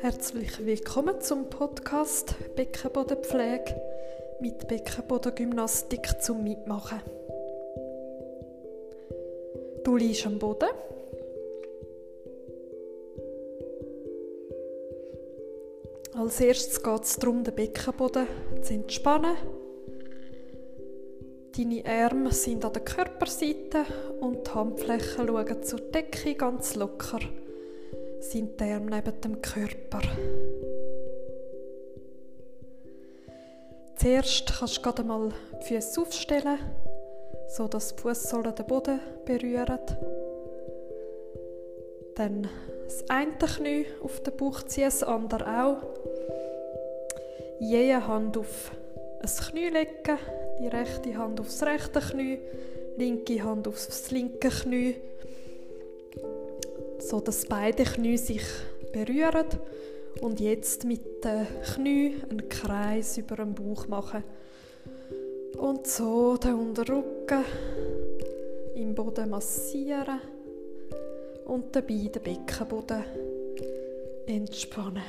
Herzlich willkommen zum Podcast Beckenbodenpflege mit Beckenbodengymnastik zum Mitmachen. Du liegst am Boden. Als erstes geht es darum, den Beckenboden zu entspannen. Deine Arme sind an der Körperseite und die Handflächen schauen zur Decke ganz locker. Sind die Arme neben dem Körper. Zuerst kannst du gerade mal die Füße aufstellen, sodass die Fußsohlen den Boden berühren. Dann das eine Knie auf den Bauch ziehen, das andere auch. Jede Hand auf ein Knie legen, die rechte Hand aufs rechte Knie, linke Hand aufs linke Knie, so dass beide Knie sich berühren und jetzt mit den Knie einen Kreis über den Bauch machen und so den Unterrücken im Boden massieren und dabei den Beckenboden entspannen.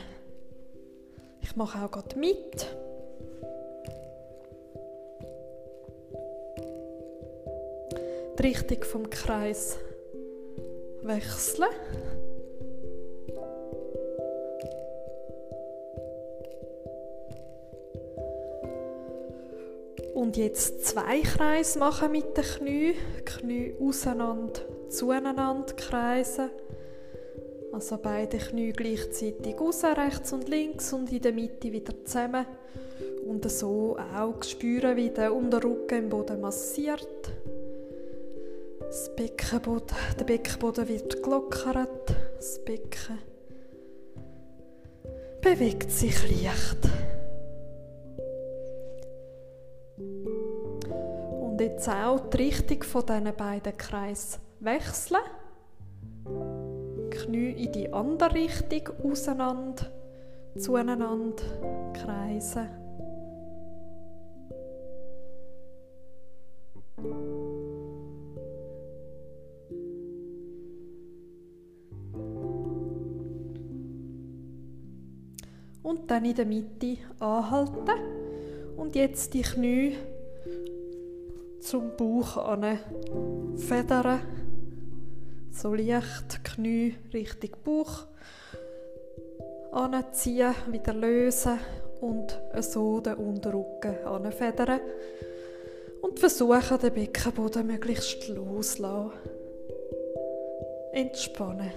Ich mache auch gerade mit. Die Richtung vom Kreis wechseln. Und jetzt zwei Kreise machen mit den Knien. Knie auseinander, zueinander kreisen. Also beide Knie gleichzeitig raus, rechts und links und in der Mitte wieder zusammen. Und so auch spüren, wie der Unterrücken im Boden massiert. Das Beckenboden, der Beckenboden wird gelockert. Das Becken bewegt sich leicht. Und jetzt auch die Richtung von diesen beiden Kreisen wechseln. Knie in die andere Richtung auseinander, zueinander kreisen. Und dann in der Mitte anhalten und jetzt die Knie zum Bauch an federn so leicht Knie Richtung Bauch anziehen, wieder lösen und so den Unterrücken anfedern und versuchen, den Beckenboden möglichst loszulassen. Entspannen.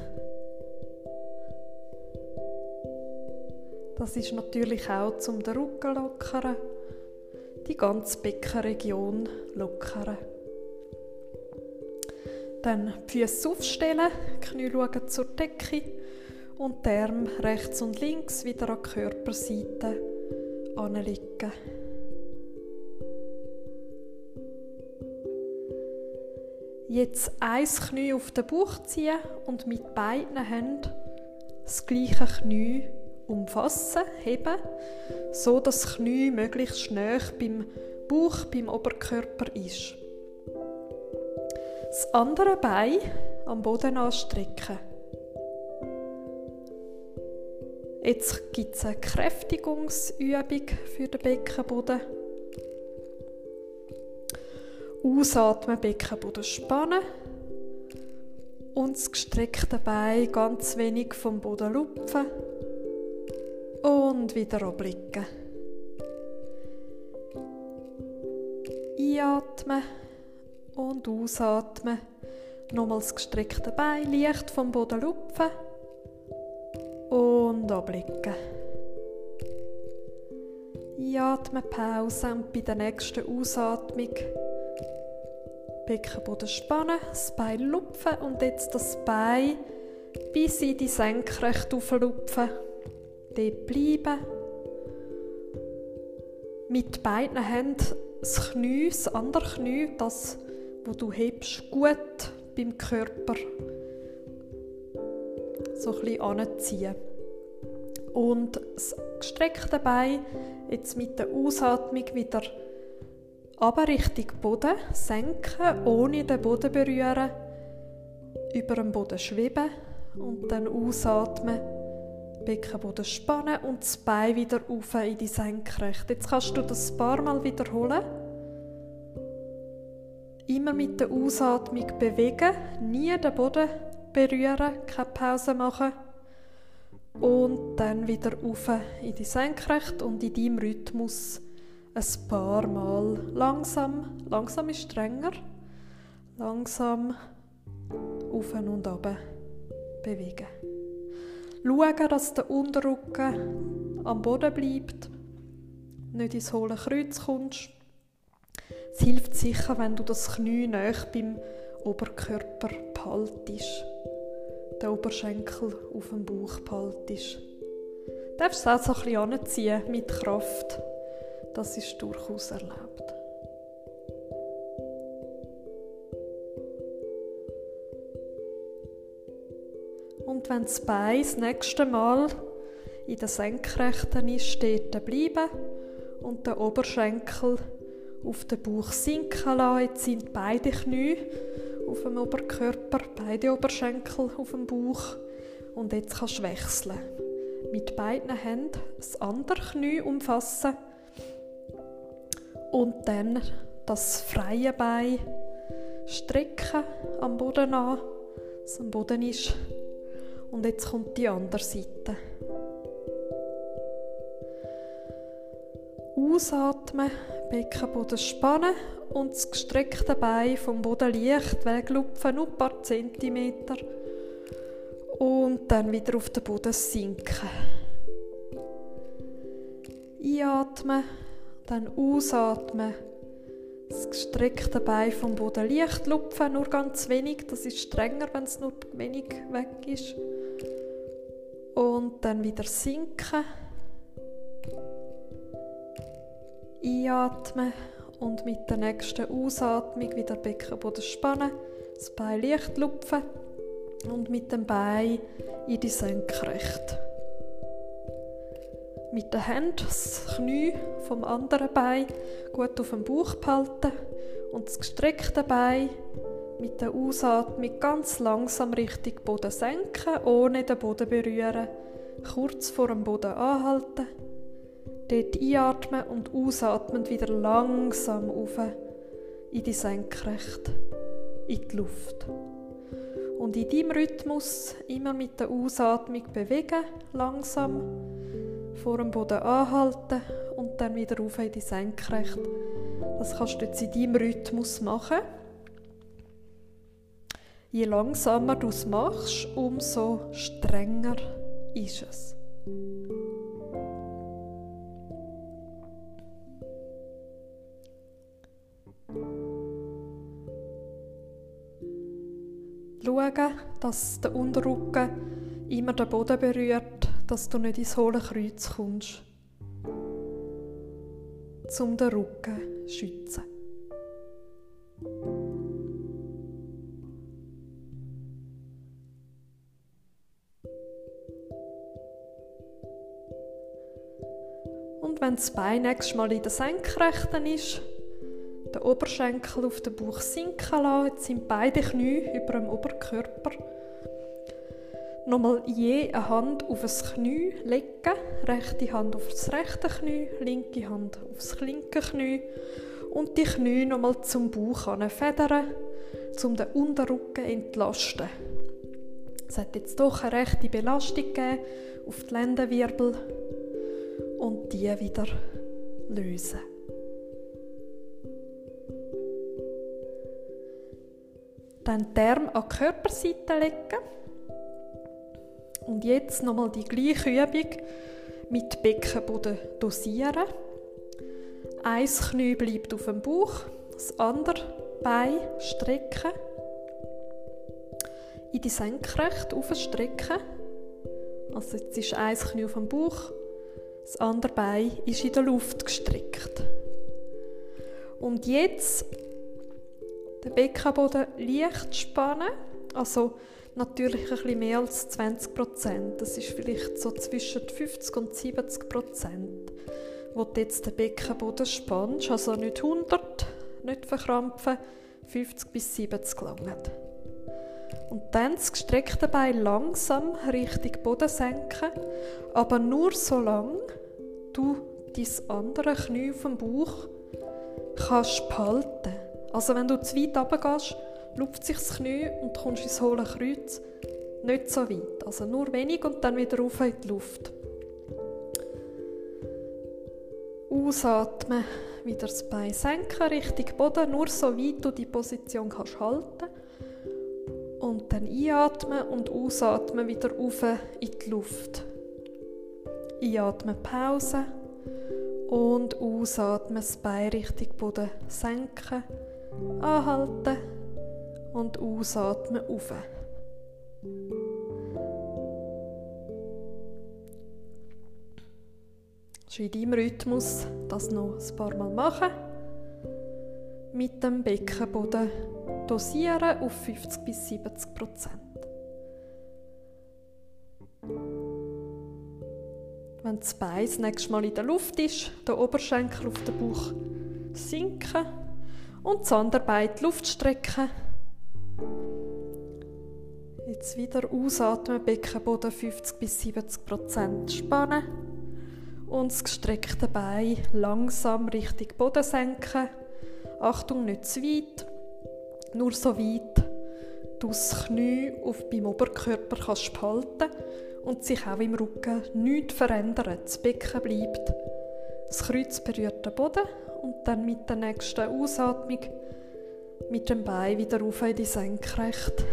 Das ist natürlich auch zum den Rücken lockern, die ganze Beckenregion lockern. Dann die Füße aufstellen, Knie schauen zur Decke und die Arme rechts und links wieder an die Körperseite anlegen. Jetzt ein Knie auf den Bauch ziehen und mit beiden Händen das gleiche Knie umfassen, heben, so dass das Knie möglichst schnell beim Bauch, beim Oberkörper ist. Das andere Bein am Boden anstrecken. Jetzt gibt es eine Kräftigungsübung für den Beckenboden. Ausatmen, Beckenboden spannen und das gestreckte Bein ganz wenig vom Boden lupfen und wieder abblicken. Einatmen und ausatmen. Nochmals das gestreckte Bein leicht vom Boden lupfen und abblicken. Einatmen, Pause und bei der nächsten Ausatmung Beckenboden spannen, das Bein lupfen und jetzt das Bein bis in die Senkrecht auflupfen. Dort bleiben. Mit beiden Händen das Knie, das andere Knie, das wo du hebst, gut beim Körper so ein bisschen anziehen. Und das gestreckte Bein jetzt mit der Ausatmung wieder aber Richtung Boden senken, ohne den Boden berühren, über dem Boden schweben und dann ausatmen, Beckenboden spannen und das Bein wieder auf in die Senkrechte. Jetzt kannst du das ein paar Mal wiederholen. Immer mit der Ausatmung bewegen, nie den Boden berühren, keine Pause machen und dann wieder auf in die Senkrechte und in deinem Rhythmus ein paar Mal langsam, langsam ist strenger, langsam auf und ab bewegen. Schauen, dass der Unterrücken am Boden bleibt, nicht ins hohle Kreuz kommst. Es hilft sicher, wenn du das Knie näher beim Oberkörper behaltest, den Oberschenkel auf dem Bauch behaltest. Du darfst es auch so ein bisschen anziehen mit Kraft. Das ist durchaus erlaubt. Wenn das Bein das nächste Mal in der Senkrechten ist, steht bleiben und der Oberschenkel auf den Bauch sinken lassen. Jetzt sind beide Knie auf dem Oberkörper, beide Oberschenkel auf dem Bauch. Und jetzt kannst du wechseln. Mit beiden Händen das andere Knie umfassen und dann das freie Bein strecken am Boden an, dass am Boden ist. Und jetzt kommt die andere Seite. Ausatmen, Beckenboden spannen und das gestreckte Bein vom Boden leicht weglupfen, nur ein paar Zentimeter. Und dann wieder auf den Boden sinken. Einatmen, dann ausatmen. Das gestreckte Bein vom Boden leicht lupfen, nur ganz wenig. Das ist strenger, wenn es nur wenig weg ist. Und dann wieder sinken. Einatmen und mit der nächsten Ausatmung wieder Beckenboden spannen. Das Bein leicht lupfen und mit dem Bein in die Senkrechte mit der Hand das Knie vom anderen Bein gut auf dem Bauch behalten und das gestreckte Bein mit der Ausatmung ganz langsam Richtung Boden senken, ohne den Boden berühren. Kurz vor dem Boden anhalten. Dort einatmen und ausatmen wieder langsam auf in die Senkrechte, in die Luft. Und in diesem Rhythmus immer mit der Ausatmung bewegen, langsam vor dem Boden anhalten und dann wieder auf in die Senkrechte. Das kannst du jetzt in deinem Rhythmus machen. Je langsamer du es machst, umso strenger ist es. Schauen, dass der Unterrücken immer den Boden berührt dass du nicht ins hohle Kreuz kommst, um den Rücken zu schützen. Wenn das Bein nächstes Mal in der Senkrechten ist, der Oberschenkel auf den Bauch sinken lassen, jetzt sind beide Knie über dem Oberkörper. Nochmal je eine Hand auf das Knie legen, rechte Hand auf das rechte Knie, linke Hand auf das linke Knie. Und die Knie nochmal zum Bauch federn, um den Unterrücken entlasten. Es hat jetzt doch eine rechte Belastung gegeben auf die Lendenwirbel und die wieder lösen. Dann die Arme an die Körperseite legen und jetzt nochmal die gleiche Übung mit Beckenboden dosieren. Ein Knie bleibt auf dem Bauch, das andere Bein strecken. In die Senkrechte aufstrecken. Also jetzt ist ein Knie auf dem Bauch, das andere Bein ist in der Luft gestreckt. Und jetzt den Beckenboden leicht spannen, also natürlich bisschen mehr als 20 Prozent. Das ist vielleicht so zwischen 50 und 70 Prozent, wo du jetzt den Beckenboden spannst. Also nicht 100, nicht verkrampfen, 50 bis 70 langen. Und dann das gestreckte Bein langsam Richtung Boden senken, aber nur so lang du dein andere Knie auf dem Bauch kannst behalten. Also wenn du zu weit runtergehst, lupft sich das Knie und kommst ins hohle Kreuz nicht so weit. Also nur wenig und dann wieder rauf in die Luft. Ausatmen, wieder das Bein senken, Richtung Boden, nur so weit du die Position kannst halten. Und dann einatmen und ausatmen wieder rauf in die Luft. Einatmen, Pause. Und ausatmen, das Bein Richtung Boden senken, anhalten und ausatmen. Also in deinem Rhythmus das noch ein paar Mal machen. Mit dem Beckenboden dosieren auf 50 bis 70 Prozent. Das Bein das nächste Mal in der Luft ist, der Oberschenkel auf den Bauch sinken und das andere Bein in die Luft strecken. Jetzt wieder ausatmen, Beckenboden 50 bis 70 Prozent spannen und das gestreckte Bein langsam Richtung Boden senken. Achtung, nicht zu weit, nur so weit, du das Knie auf beim Oberkörper kannst behalten und sich auch im Rücken nichts verändern. Das Becken bleibt. Das Kreuz berührt den Boden und dann mit der nächsten Ausatmung mit dem Bein wieder auf in die Senkrecht.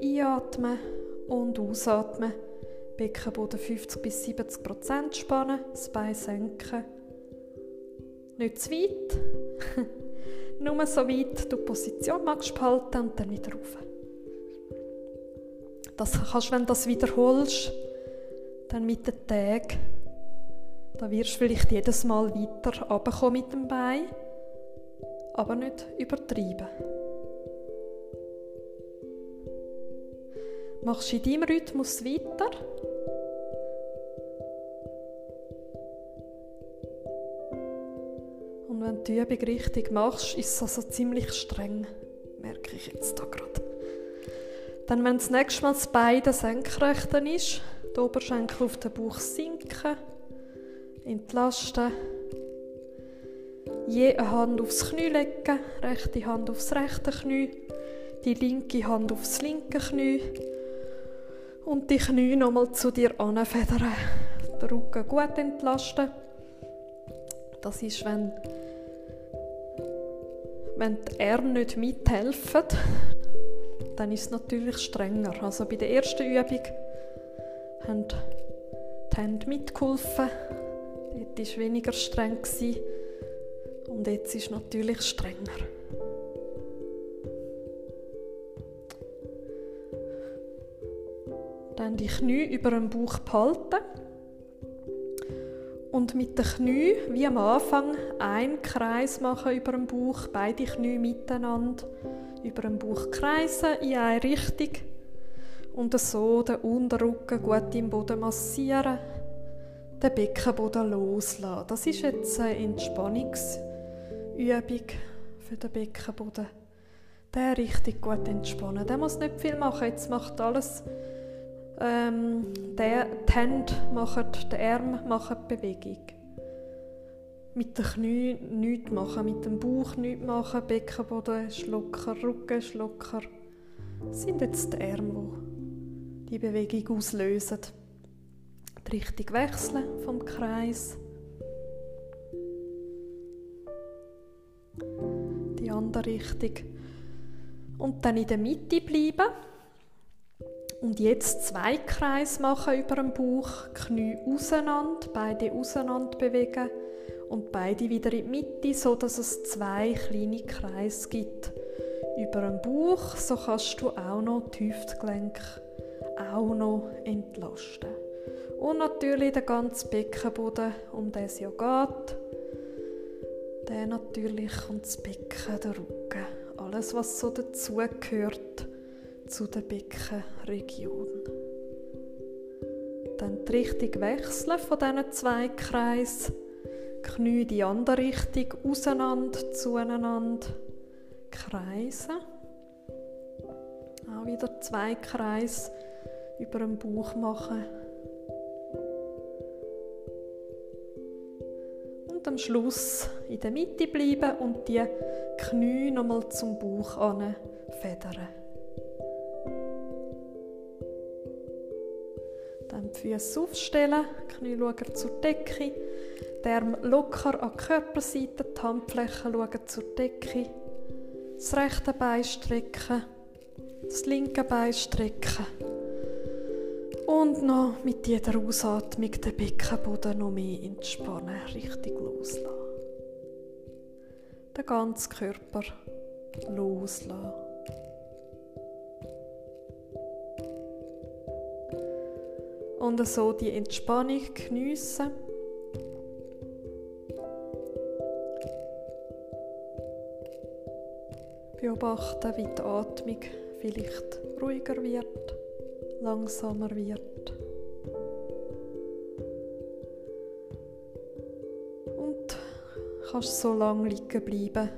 Einatmen und ausatmen. Beckenboden 50 bis 70 Prozent spannen, das Bein senken. Nicht zu weit, nur so weit du die Position magst behalten und dann wieder rauf. Das kannst, wenn du das wiederholst, dann mit den Tagen, da wirst du vielleicht jedes Mal weiter runterkommen mit dem Bein, aber nicht übertreiben. Machst in deinem Rhythmus weiter Und wenn du die Übung richtig machst, ist es also ziemlich streng, merke ich jetzt da gerade. Dann, wenn das nächste Mal das Bein senkrecht ist, der Oberschenkel auf den Bauch sinken, entlasten, je eine Hand aufs Knie legen, rechte Hand aufs rechte Knie, die linke Hand aufs linke Knie und die Knie nochmal zu dir anfedern. Den Rücken gut entlasten. Das ist, wenn wenn die Arme nicht mithelfen, dann ist es natürlich strenger. Also bei der ersten Übung haben die Hände mitgeholfen. Dort war es weniger streng. Und jetzt ist es natürlich strenger. Dann die Knie über dem Bauch behalten und mit den Knie wie am Anfang einen Kreis machen über dem Bauch, beide Knie miteinander über dem Bauch kreisen in eine Richtung und so den Unterrücken gut im Boden massieren, den Beckenboden loslassen. Das ist jetzt eine Entspannungsübung für den Beckenboden. Der richtig gut entspannen. Der muss nicht viel machen. Jetzt macht alles ähm, der, die Hände machen, die Arme machen Bewegung. Mit den Knien nichts machen, mit dem Bauch nichts machen, Beckenboden ist locker, Rücken ist locker. Das sind jetzt die Arme, die die Bewegung auslösen. Die Richtung wechseln vom Kreis. Die andere Richtung. Und dann in der Mitte bleiben. Und jetzt zwei Kreise machen über den Bauch, Knie auseinander, beide auseinander bewegen und beide wieder in die Mitte, so dass es zwei kleine Kreise gibt. Über den Bauch, so kannst du auch noch die Hüftgelenke auch noch entlasten. Und natürlich den ganzen Beckenboden, um den es ja geht. Der natürlich und das Becken, der Rücken. Alles, was so dazugehört zu der Beckenregion. Dann die Richtung wechseln von diesen zwei Kreisen. Knie die andere Richtung, auseinander, zueinander kreisen. Auch wieder zwei Kreise über den Bauch machen. Und am Schluss in der Mitte bleiben und die Knie nochmal zum Bauch federn. Füße aufstellen, Knie schauen zur Decke, die Arme locker an die Körperseite, die Handflächen schauen zur Decke, das rechte Bein strecken, das linke Bein strecken. Und noch mit jeder Ausatmung den Beckenboden noch mehr entspannen, richtig loslassen. Den ganzen Körper loslassen. Und so die Entspannung geniessen. Beobachten, wie die Atmung vielleicht ruhiger wird, langsamer wird. Und kannst so lange liegen bleiben,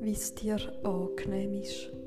wie es dir angenehm ist.